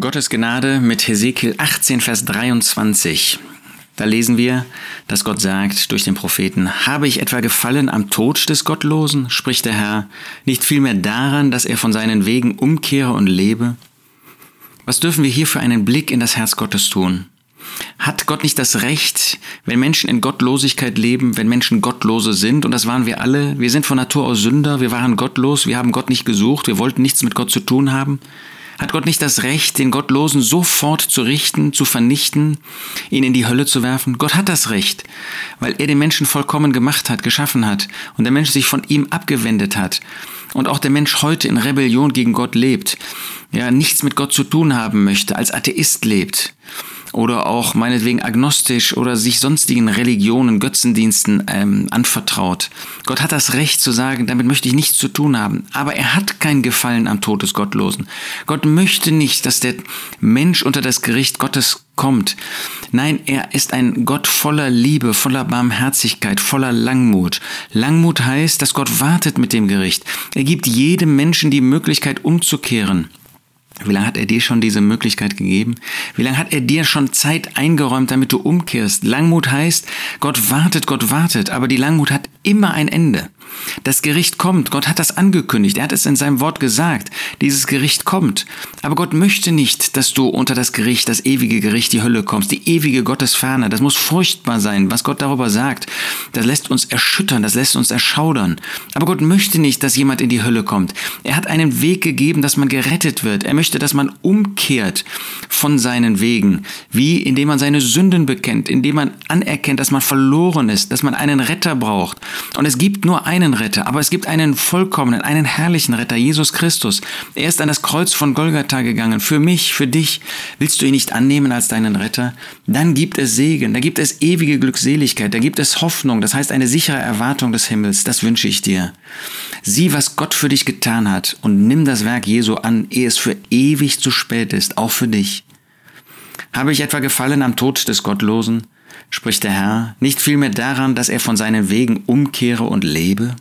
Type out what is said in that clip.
Gottes Gnade mit Hesekiel 18, Vers 23. Da lesen wir, dass Gott sagt durch den Propheten, habe ich etwa gefallen am Tod des Gottlosen, spricht der Herr, nicht vielmehr daran, dass er von seinen Wegen umkehre und lebe? Was dürfen wir hier für einen Blick in das Herz Gottes tun? Hat Gott nicht das Recht, wenn Menschen in Gottlosigkeit leben, wenn Menschen Gottlose sind, und das waren wir alle, wir sind von Natur aus Sünder, wir waren gottlos, wir haben Gott nicht gesucht, wir wollten nichts mit Gott zu tun haben, hat Gott nicht das Recht, den Gottlosen sofort zu richten, zu vernichten, ihn in die Hölle zu werfen? Gott hat das Recht, weil er den Menschen vollkommen gemacht hat, geschaffen hat und der Mensch sich von ihm abgewendet hat und auch der Mensch heute in Rebellion gegen Gott lebt, ja, nichts mit Gott zu tun haben möchte, als Atheist lebt oder auch meinetwegen agnostisch oder sich sonstigen Religionen, Götzendiensten ähm, anvertraut. Gott hat das Recht zu sagen, damit möchte ich nichts zu tun haben. Aber er hat kein Gefallen am Tod des Gottlosen. Gott möchte nicht, dass der Mensch unter das Gericht Gottes kommt. Nein, er ist ein Gott voller Liebe, voller Barmherzigkeit, voller Langmut. Langmut heißt, dass Gott wartet mit dem Gericht. Er gibt jedem Menschen die Möglichkeit umzukehren. Wie lange hat er dir schon diese Möglichkeit gegeben? Wie lange hat er dir schon Zeit eingeräumt, damit du umkehrst? Langmut heißt, Gott wartet, Gott wartet, aber die Langmut hat immer ein Ende. Das Gericht kommt. Gott hat das angekündigt. Er hat es in seinem Wort gesagt. Dieses Gericht kommt. Aber Gott möchte nicht, dass du unter das Gericht, das ewige Gericht, die Hölle kommst, die ewige Gottesferne. Das muss furchtbar sein, was Gott darüber sagt. Das lässt uns erschüttern, das lässt uns erschaudern. Aber Gott möchte nicht, dass jemand in die Hölle kommt. Er hat einen Weg gegeben, dass man gerettet wird. Er möchte, dass man umkehrt von seinen Wegen. Wie? Indem man seine Sünden bekennt, indem man anerkennt, dass man verloren ist, dass man einen Retter braucht. Und es gibt nur einen Retter, aber es gibt einen vollkommenen, einen herrlichen Retter, Jesus Christus. Er ist an das Kreuz von Golgatha gegangen. Für mich, für dich. Willst du ihn nicht annehmen als deinen Retter? Dann gibt es Segen, da gibt es ewige Glückseligkeit, da gibt es Hoffnung, das heißt eine sichere Erwartung des Himmels. Das wünsche ich dir. Sieh, was Gott für dich getan hat und nimm das Werk Jesu an, ehe es für ewig zu spät ist, auch für dich. Habe ich etwa gefallen am Tod des Gottlosen? spricht der Herr, nicht vielmehr daran, dass er von seinen Wegen umkehre und lebe?